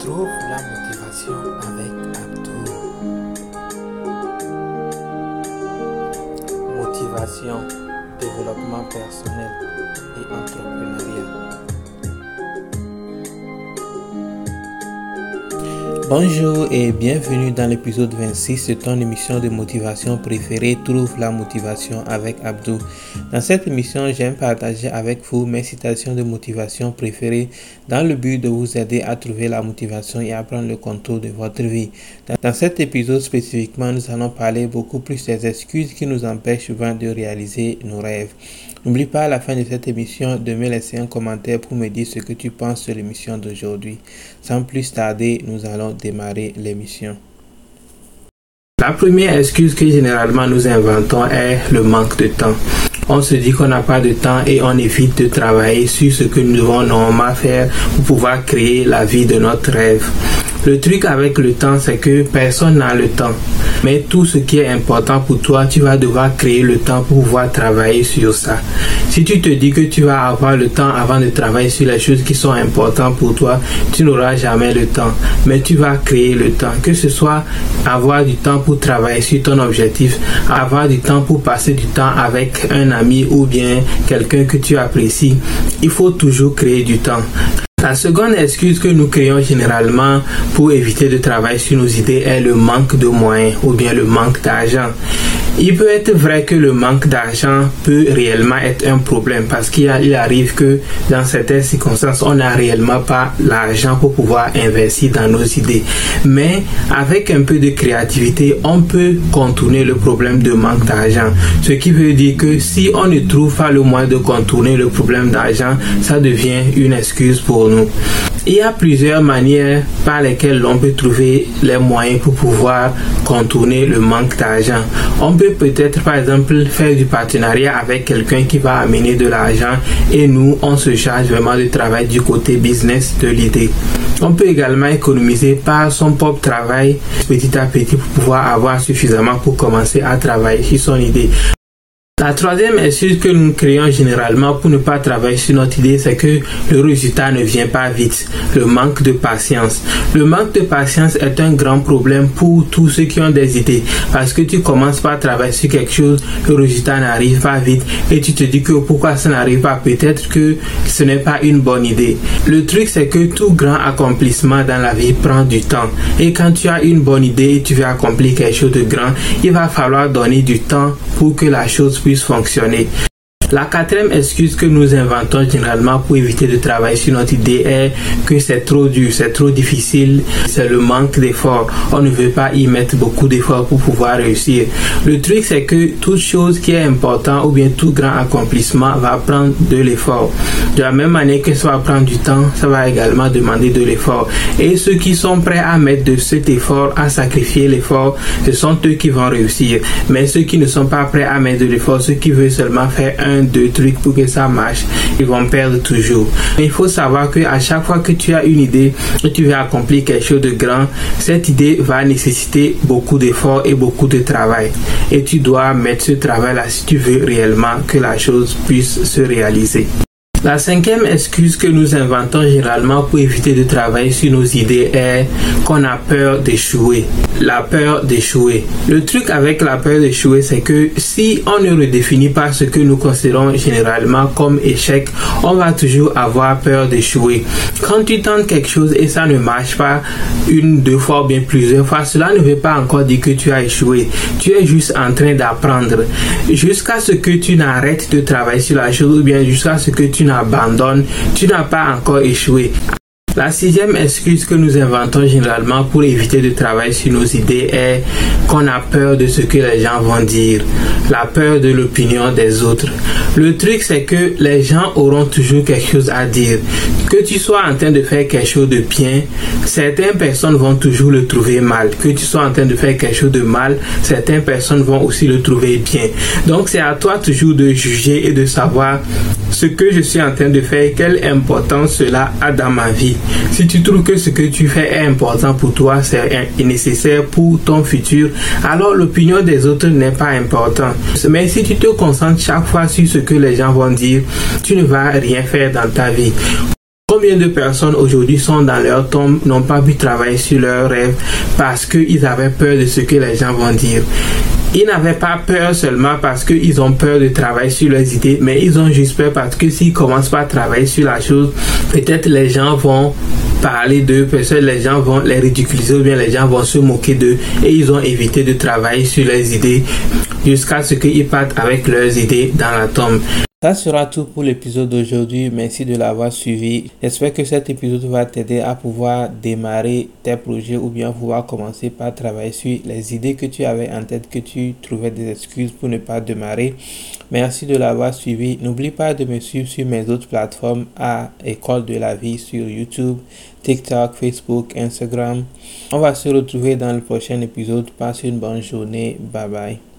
Trouve la motivation avec Abdou. Motivation, développement personnel et entrepreneuriat. Bonjour et bienvenue dans l'épisode 26 de ton émission de motivation préférée Trouve la motivation avec Abdou. Dans cette émission, j'aime partager avec vous mes citations de motivation préférées dans le but de vous aider à trouver la motivation et à prendre le contrôle de votre vie. Dans cet épisode spécifiquement, nous allons parler beaucoup plus des excuses qui nous empêchent souvent de réaliser nos rêves. N'oublie pas à la fin de cette émission de me laisser un commentaire pour me dire ce que tu penses de l'émission d'aujourd'hui. Sans plus tarder, nous allons démarrer l'émission. La première excuse que généralement nous inventons est le manque de temps. On se dit qu'on n'a pas de temps et on évite de travailler sur ce que nous devons normalement faire pour pouvoir créer la vie de notre rêve. Le truc avec le temps, c'est que personne n'a le temps. Mais tout ce qui est important pour toi, tu vas devoir créer le temps pour pouvoir travailler sur ça. Si tu te dis que tu vas avoir le temps avant de travailler sur les choses qui sont importantes pour toi, tu n'auras jamais le temps. Mais tu vas créer le temps. Que ce soit avoir du temps pour travailler sur ton objectif, avoir du temps pour passer du temps avec un ami ou bien quelqu'un que tu apprécies, il faut toujours créer du temps. La seconde excuse que nous créons généralement pour éviter de travailler sur nos idées est le manque de moyens ou bien le manque d'argent. Il peut être vrai que le manque d'argent peut réellement être un problème parce qu'il arrive que dans certaines circonstances, on n'a réellement pas l'argent pour pouvoir investir dans nos idées. Mais avec un peu de créativité, on peut contourner le problème de manque d'argent. Ce qui veut dire que si on ne trouve pas le moyen de contourner le problème d'argent, ça devient une excuse pour Il y a plusieurs manières par lesquelles l'on peut trouver les moyens pour pouvoir contourner le manque d'argent. On peut peut-être par exemple faire du partenariat avec quelqu'un qui va amener de l'argent et nous on se charge vraiment de travail du côté business de l'idée. On peut également économiser par son propre travail petit à petit pour pouvoir avoir suffisamment pour commencer à travailler sur son idée. La troisième excuse que nous créons généralement pour ne pas travailler sur notre idée, c'est que le résultat ne vient pas vite. Le manque de patience. Le manque de patience est un grand problème pour tous ceux qui ont des idées. Parce que tu commences par travailler sur quelque chose, le résultat n'arrive pas vite et tu te dis que pourquoi ça n'arrive pas? Peut-être que ce n'est pas une bonne idée. Le truc, c'est que tout grand accomplissement dans la vie prend du temps. Et quand tu as une bonne idée et tu veux accomplir quelque chose de grand, il va falloir donner du temps pour que la chose puisse fonctionner. La quatrième excuse que nous inventons généralement pour éviter de travailler sur notre idée est que c'est trop dur, c'est trop difficile, c'est le manque d'efforts. On ne veut pas y mettre beaucoup d'efforts pour pouvoir réussir. Le truc, c'est que toute chose qui est importante ou bien tout grand accomplissement va prendre de l'effort. De la même manière que ça va prendre du temps, ça va également demander de l'effort. Et ceux qui sont prêts à mettre de cet effort, à sacrifier l'effort, ce sont eux qui vont réussir. Mais ceux qui ne sont pas prêts à mettre de l'effort, ceux qui veulent seulement faire un deux trucs pour que ça marche, ils vont perdre toujours. Mais il faut savoir que à chaque fois que tu as une idée et tu veux accomplir quelque chose de grand, cette idée va nécessiter beaucoup d'efforts et beaucoup de travail. Et tu dois mettre ce travail-là si tu veux réellement que la chose puisse se réaliser. La cinquième excuse que nous inventons généralement pour éviter de travailler sur nos idées est qu'on a peur d'échouer. La peur d'échouer. Le truc avec la peur d'échouer, c'est que si on ne redéfinit pas ce que nous considérons généralement comme échec, on va toujours avoir peur d'échouer. Quand tu tentes quelque chose et ça ne marche pas une, deux fois ou bien plusieurs fois, cela ne veut pas encore dire que tu as échoué. Tu es juste en train d'apprendre. Jusqu'à ce que tu n'arrêtes de travailler sur la chose ou bien jusqu'à ce que tu abandonnes, tu n'as pas encore échoué. La sixième excuse que nous inventons généralement pour éviter de travailler sur nos idées est qu'on a peur de ce que les gens vont dire, la peur de l'opinion des autres. Le truc c'est que les gens auront toujours quelque chose à dire. Que tu sois en train de faire quelque chose de bien, certaines personnes vont toujours le trouver mal. Que tu sois en train de faire quelque chose de mal, certaines personnes vont aussi le trouver bien. Donc c'est à toi toujours de juger et de savoir ce que je suis en train de faire, quelle importance cela a dans ma vie. Si tu trouves que ce que tu fais est important pour toi, c'est nécessaire pour ton futur, alors l'opinion des autres n'est pas importante. Mais si tu te concentres chaque fois sur ce que les gens vont dire, tu ne vas rien faire dans ta vie. Combien de personnes aujourd'hui sont dans leur tombe, n'ont pas pu travailler sur leurs rêves parce qu'ils avaient peur de ce que les gens vont dire? Ils n'avaient pas peur seulement parce qu'ils ont peur de travailler sur leurs idées, mais ils ont juste peur parce que s'ils commencent pas à travailler sur la chose, peut-être les gens vont parler d'eux, peut-être les gens vont les ridiculiser ou bien les gens vont se moquer d'eux et ils ont évité de travailler sur leurs idées jusqu'à ce qu'ils partent avec leurs idées dans la tombe. Ça sera tout pour l'épisode d'aujourd'hui. Merci de l'avoir suivi. J'espère que cet épisode va t'aider à pouvoir démarrer tes projets ou bien pouvoir commencer par travailler sur les idées que tu avais en tête, que tu trouvais des excuses pour ne pas démarrer. Merci de l'avoir suivi. N'oublie pas de me suivre sur mes autres plateformes à École de la vie sur YouTube, TikTok, Facebook, Instagram. On va se retrouver dans le prochain épisode. Passe une bonne journée. Bye bye.